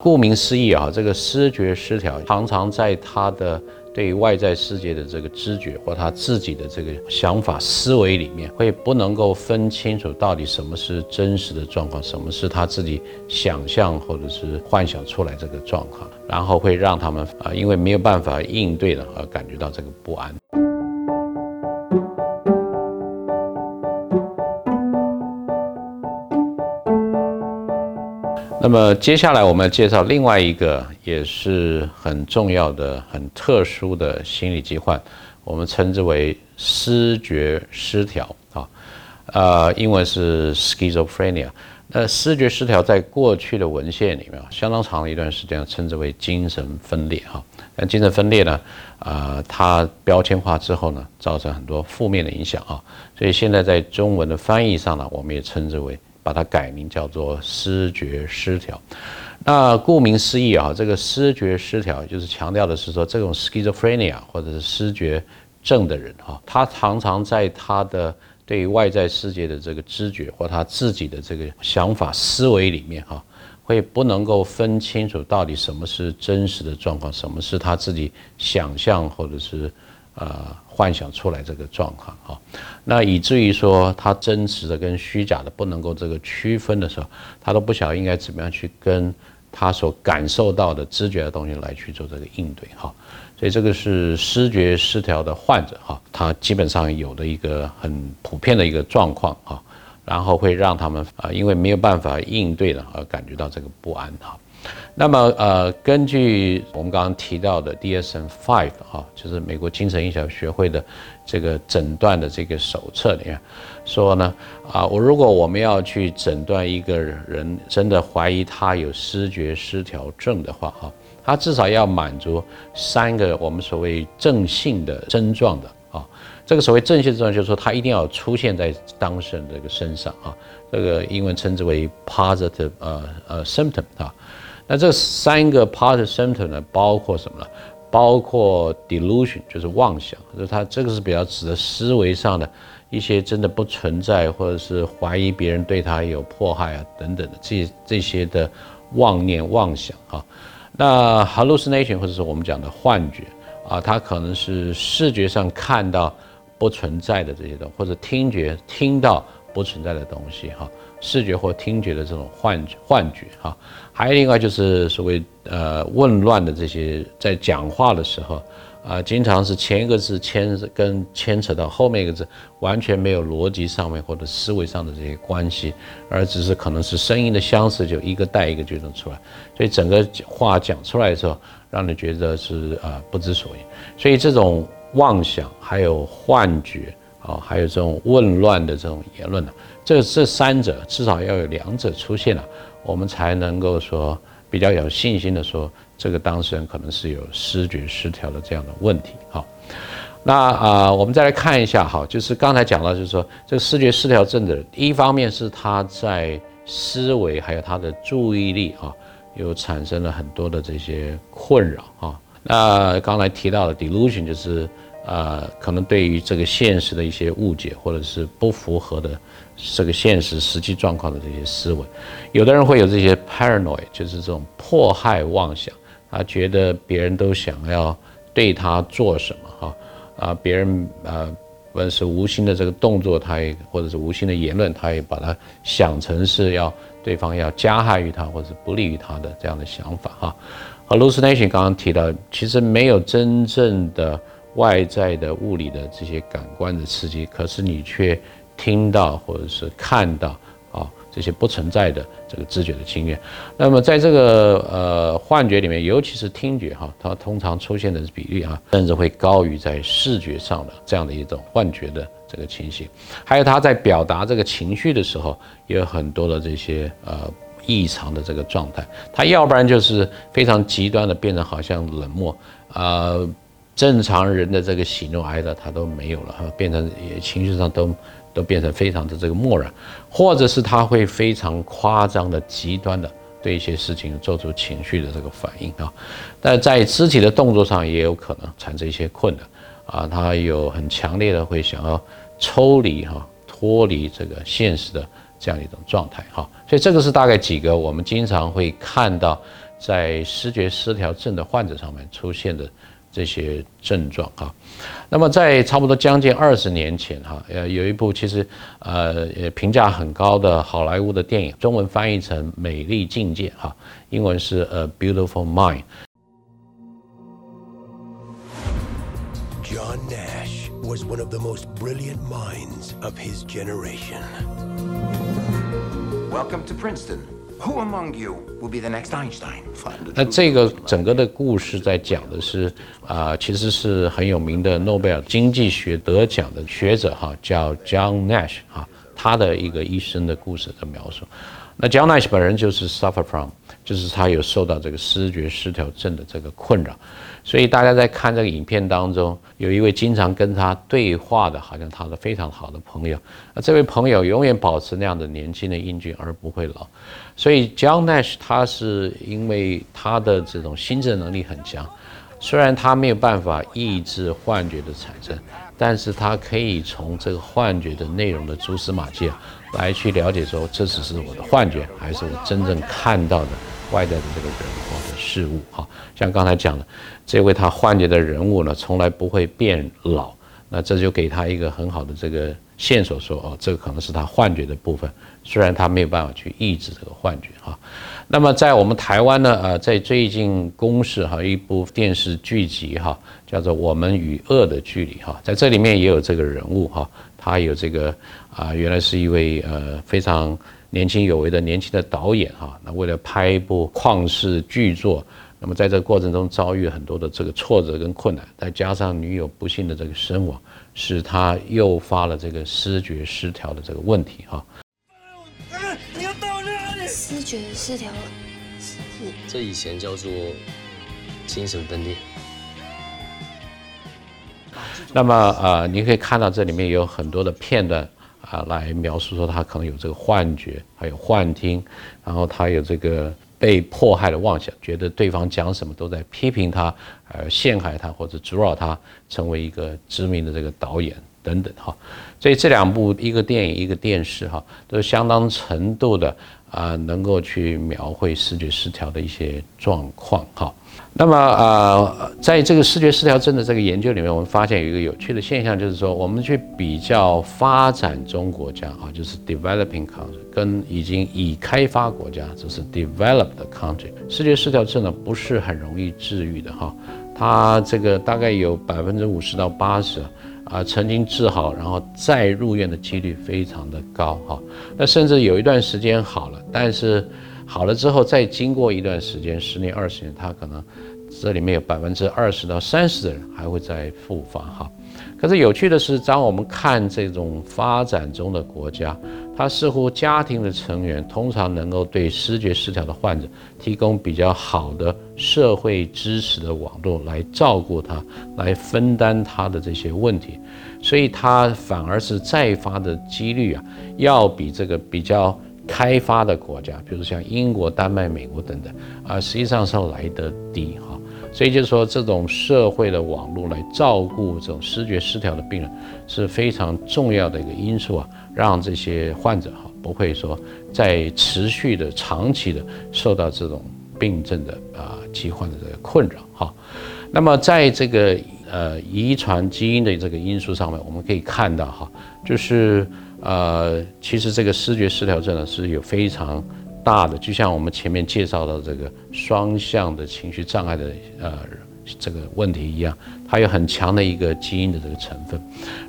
顾名思义啊，这个思觉失调常常在他的对外在世界的这个知觉或他自己的这个想法思维里面，会不能够分清楚到底什么是真实的状况，什么是他自己想象或者是幻想出来这个状况，然后会让他们啊，因为没有办法应对了而感觉到这个不安。那么接下来我们介绍另外一个也是很重要的、很特殊的心理疾患，我们称之为思觉失调啊，呃，英文是 schizophrenia。那思觉失调在过去的文献里面，相当长的一段时间称之为精神分裂哈。那精神分裂呢，啊，它标签化之后呢，造成很多负面的影响啊，所以现在在中文的翻译上呢，我们也称之为。把它改名叫做思觉失调。那顾名思义啊，这个思觉失调就是强调的是说，这种 schizophrenia 或者是思觉症的人哈，他常常在他的对于外在世界的这个知觉或他自己的这个想法思维里面哈，会不能够分清楚到底什么是真实的状况，什么是他自己想象或者是。呃，幻想出来这个状况哈，那以至于说他真实的跟虚假的不能够这个区分的时候，他都不晓得应该怎么样去跟他所感受到的知觉的东西来去做这个应对哈，所以这个是视觉失调的患者哈，他基本上有的一个很普遍的一个状况哈，然后会让他们啊，因为没有办法应对了而感觉到这个不安哈。那么，呃，根据我们刚刚提到的 DSM-5 哈，就是美国精神医学学会的这个诊断的这个手册里面说呢，啊，我如果我们要去诊断一个人真的怀疑他有失觉失调症的话，哈，他至少要满足三个我们所谓正性的症状的啊，这个所谓正性症状就是说他一定要出现在当事人这个身上啊，这个英文称之为 positive 呃呃 symptom 啊。那这三个 part center 呢，包括什么呢？包括 delusion，就是妄想，就是它这个是比较指的思维上的一些真的不存在，或者是怀疑别人对他有迫害啊等等的这这些的妄念妄想啊。那 hallucination 或者是我们讲的幻觉啊，它可能是视觉上看到不存在的这些东西，或者听觉听到不存在的东西哈。视觉或听觉的这种幻幻觉哈，还有另外就是所谓呃混乱的这些在讲话的时候啊，经常是前一个字牵跟牵扯到后面一个字完全没有逻辑上面或者思维上的这些关系，而只是可能是声音的相似就一个带一个就能出来，所以整个话讲出来的时候，让你觉得是啊不知所以，所以这种妄想还有幻觉啊，还有这种混乱的这种言论呢。这这三者至少要有两者出现了，我们才能够说比较有信心的说，这个当事人可能是有视觉失调的这样的问题。好，那啊，我们再来看一下，哈，就是刚才讲到，就是说这个视觉失调症的人，一方面是他在思维还有他的注意力啊，有产生了很多的这些困扰啊。那刚才提到的 delusion 就是呃，可能对于这个现实的一些误解或者是不符合的。这个现实实际状况的这些思维，有的人会有这些 paranoid，就是这种迫害妄想，他觉得别人都想要对他做什么哈啊，别人呃，无论是无心的这个动作，他也或者是无心的言论，他也把它想成是要对方要加害于他或者是不利于他的这样的想法哈。hallucination 刚刚提到，其实没有真正的外在的物理的这些感官的刺激，可是你却。听到或者是看到啊这些不存在的这个知觉的经验，那么在这个呃幻觉里面，尤其是听觉哈，它通常出现的比例啊，甚至会高于在视觉上的这样的一种幻觉的这个情形。还有他在表达这个情绪的时候，也有很多的这些呃异常的这个状态。他要不然就是非常极端的变成好像冷漠，呃，正常人的这个喜怒哀乐他都没有了哈，变成情绪上都。都变成非常的这个漠然，或者是他会非常夸张的、极端的对一些事情做出情绪的这个反应啊。但在肢体的动作上也有可能产生一些困难啊。他有很强烈的会想要抽离哈、脱离这个现实的这样一种状态哈。所以这个是大概几个我们经常会看到在视觉失调症的患者上面出现的这些症状哈。那么在差不多将近二十年前哈，呃，有一部其实呃评价很高的好莱坞的电影，中文翻译成《美丽境界》哈，英文是《A Beautiful Mind》。John Nash was one of the most brilliant minds of his generation. Welcome to Princeton. Who among you will be the next Einstein? 那这个整个的故事在讲的是啊，其实是很有名的诺贝尔经济学得奖的学者哈，叫 John Nash 哈，他的一个一生的故事的描述。那 John Nash 本人就是 suffer from，就是他有受到这个视觉失调症的这个困扰。所以大家在看这个影片当中，有一位经常跟他对话的，好像他的非常好的朋友。那这位朋友永远保持那样的年轻的英俊而不会老。所以 John Nash 他是因为他的这种心智能力很强，虽然他没有办法抑制幻觉的产生，但是他可以从这个幻觉的内容的蛛丝马迹啊，来去了解说这只是我的幻觉，还是我真正看到的。外在的这个人或者事物，啊，像刚才讲的，这位他幻觉的人物呢，从来不会变老，那这就给他一个很好的这个线索，说哦，这个可能是他幻觉的部分，虽然他没有办法去抑制这个幻觉，哈。那么在我们台湾呢，呃，在最近公视哈一部电视剧集哈，叫做《我们与恶的距离》哈，在这里面也有这个人物哈，他有这个啊，原来是一位呃非常。年轻有为的年轻的导演哈，那为了拍一部旷世巨作，那么在这个过程中遭遇很多的这个挫折跟困难，再加上女友不幸的这个身亡，使他诱发了这个失觉失调的这个问题哈。你要到哪里？失觉失调，这以前叫做精神分裂。那么啊，你可以看到这里面有很多的片段。啊，来描述说他可能有这个幻觉，还有幻听，然后他有这个被迫害的妄想，觉得对方讲什么都在批评他，呃，陷害他或者阻扰他成为一个知名的这个导演等等哈。所以这两部一个电影一个电视哈，都相当程度的啊，能够去描绘视觉失调的一些状况哈。那么呃，在这个视觉失调症的这个研究里面，我们发现有一个有趣的现象，就是说我们去比较发展中国家啊，就是 developing country，跟已经已开发国家，就是 developed country，视觉失调症呢不是很容易治愈的哈，它这个大概有百分之五十到八十啊，曾经治好然后再入院的几率非常的高哈，那甚至有一段时间好了，但是好了之后再经过一段时间，十年二十年，他可能。这里面有百分之二十到三十的人还会再复发哈，可是有趣的是，当我们看这种发展中的国家，它似乎家庭的成员通常能够对视觉失调的患者提供比较好的社会支持的网络来照顾他，来分担他的这些问题，所以他反而是再发的几率啊，要比这个比较开发的国家，比如像英国、丹麦、美国等等啊，实际上是要来得低哈。所以就是说，这种社会的网络来照顾这种视觉失调的病人是非常重要的一个因素啊，让这些患者哈不会说在持续的、长期的受到这种病症的啊疾患的这个困扰哈。那么在这个呃遗传基因的这个因素上面，我们可以看到哈，就是呃其实这个视觉失调症呢是有非常。大的，就像我们前面介绍的这个双向的情绪障碍的呃这个问题一样，它有很强的一个基因的这个成分。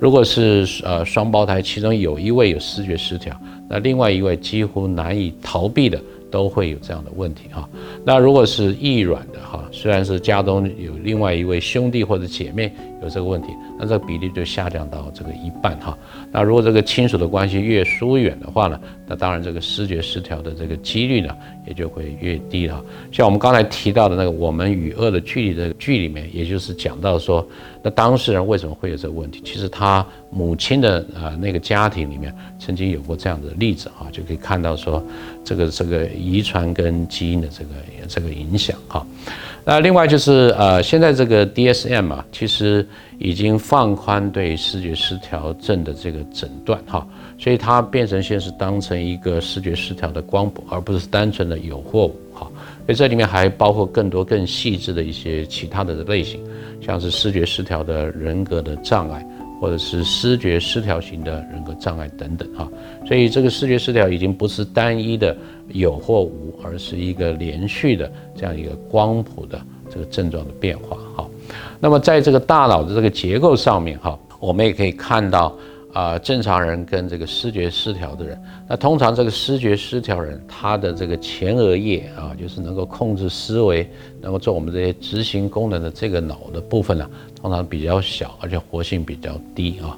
如果是呃双胞胎，其中有一位有视觉失调，那另外一位几乎难以逃避的都会有这样的问题哈。那如果是易软的哈，虽然是家中有另外一位兄弟或者姐妹有这个问题，那这个比例就下降到这个一半哈。那如果这个亲属的关系越疏远的话呢？那当然，这个视觉失调的这个几率呢，也就会越低了。像我们刚才提到的那个“我们与恶的距离”的剧里面，也就是讲到说，那当事人为什么会有这个问题？其实他母亲的啊那个家庭里面曾经有过这样的例子啊，就可以看到说，这个这个遗传跟基因的这个这个影响哈。那另外就是呃，现在这个 DSM 啊，其实已经放宽对视觉失调症的这个诊断哈。所以它变成现在是当成一个视觉失调的光谱，而不是单纯的有或无哈。所以这里面还包括更多更细致的一些其他的类型，像是视觉失调的人格的障碍，或者是视觉失调型的人格障碍等等哈。所以这个视觉失调已经不是单一的有或无，而是一个连续的这样一个光谱的这个症状的变化哈。那么在这个大脑的这个结构上面哈，我们也可以看到。啊，正常人跟这个视觉失调的人，那通常这个视觉失调人，他的这个前额叶啊，就是能够控制思维，能够做我们这些执行功能的这个脑的部分呢，通常比较小，而且活性比较低啊，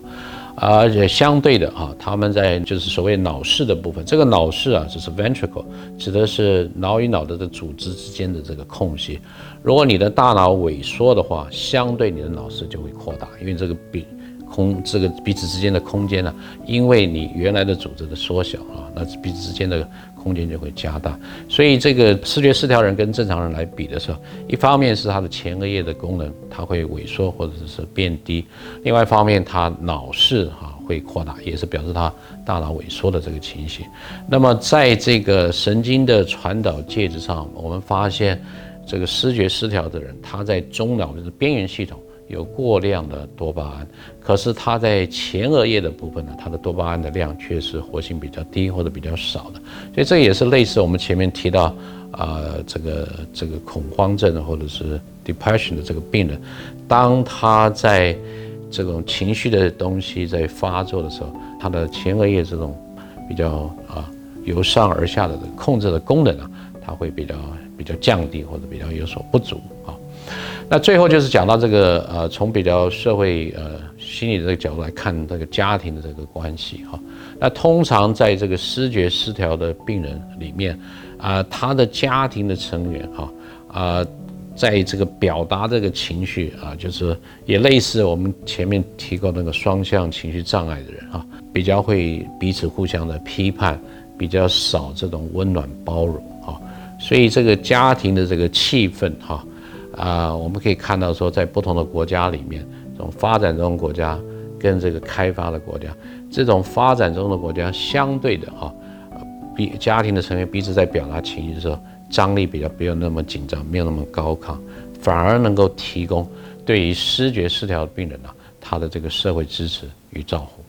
而且相对的啊，他们在就是所谓脑室的部分，这个脑室啊，就是 ventricle，指的是脑与脑的的组织之间的这个空隙。如果你的大脑萎缩的话，相对你的脑室就会扩大，因为这个比。空这个彼此之间的空间呢，因为你原来的组织的缩小啊，那彼此之间的空间就会加大。所以这个视觉失调人跟正常人来比的时候，一方面是他的前额叶的功能它会萎缩或者是变低，另外一方面他脑室哈会扩大，也是表示他大脑萎缩的这个情形。那么在这个神经的传导介质上，我们发现这个视觉失调的人，他在中脑的边缘系统。有过量的多巴胺，可是它在前额叶的部分呢，它的多巴胺的量却是活性比较低或者比较少的，所以这也是类似我们前面提到啊，这个这个恐慌症或者是 depression 的这个病人，当他在这种情绪的东西在发作的时候，他的前额叶这种比较啊由上而下的控制的功能啊，它会比较比较降低或者比较有所不足。那最后就是讲到这个呃，从比较社会呃心理的这个角度来看这个家庭的这个关系哈。那通常在这个视觉失调的病人里面啊，他的家庭的成员哈啊，在这个表达这个情绪啊，就是也类似我们前面提过那个双向情绪障碍的人啊，比较会彼此互相的批判，比较少这种温暖包容啊。所以这个家庭的这个气氛哈。啊我们可以看到说，在不同的国家里面，这种发展中国家跟这个开发的国家，这种发展中的国家相对的哈，比家庭的成员彼此在表达情绪的时候，张力比较没有那么紧张，没有那么高亢，反而能够提供对于视觉失调的病人呢，他的这个社会支持与照顾。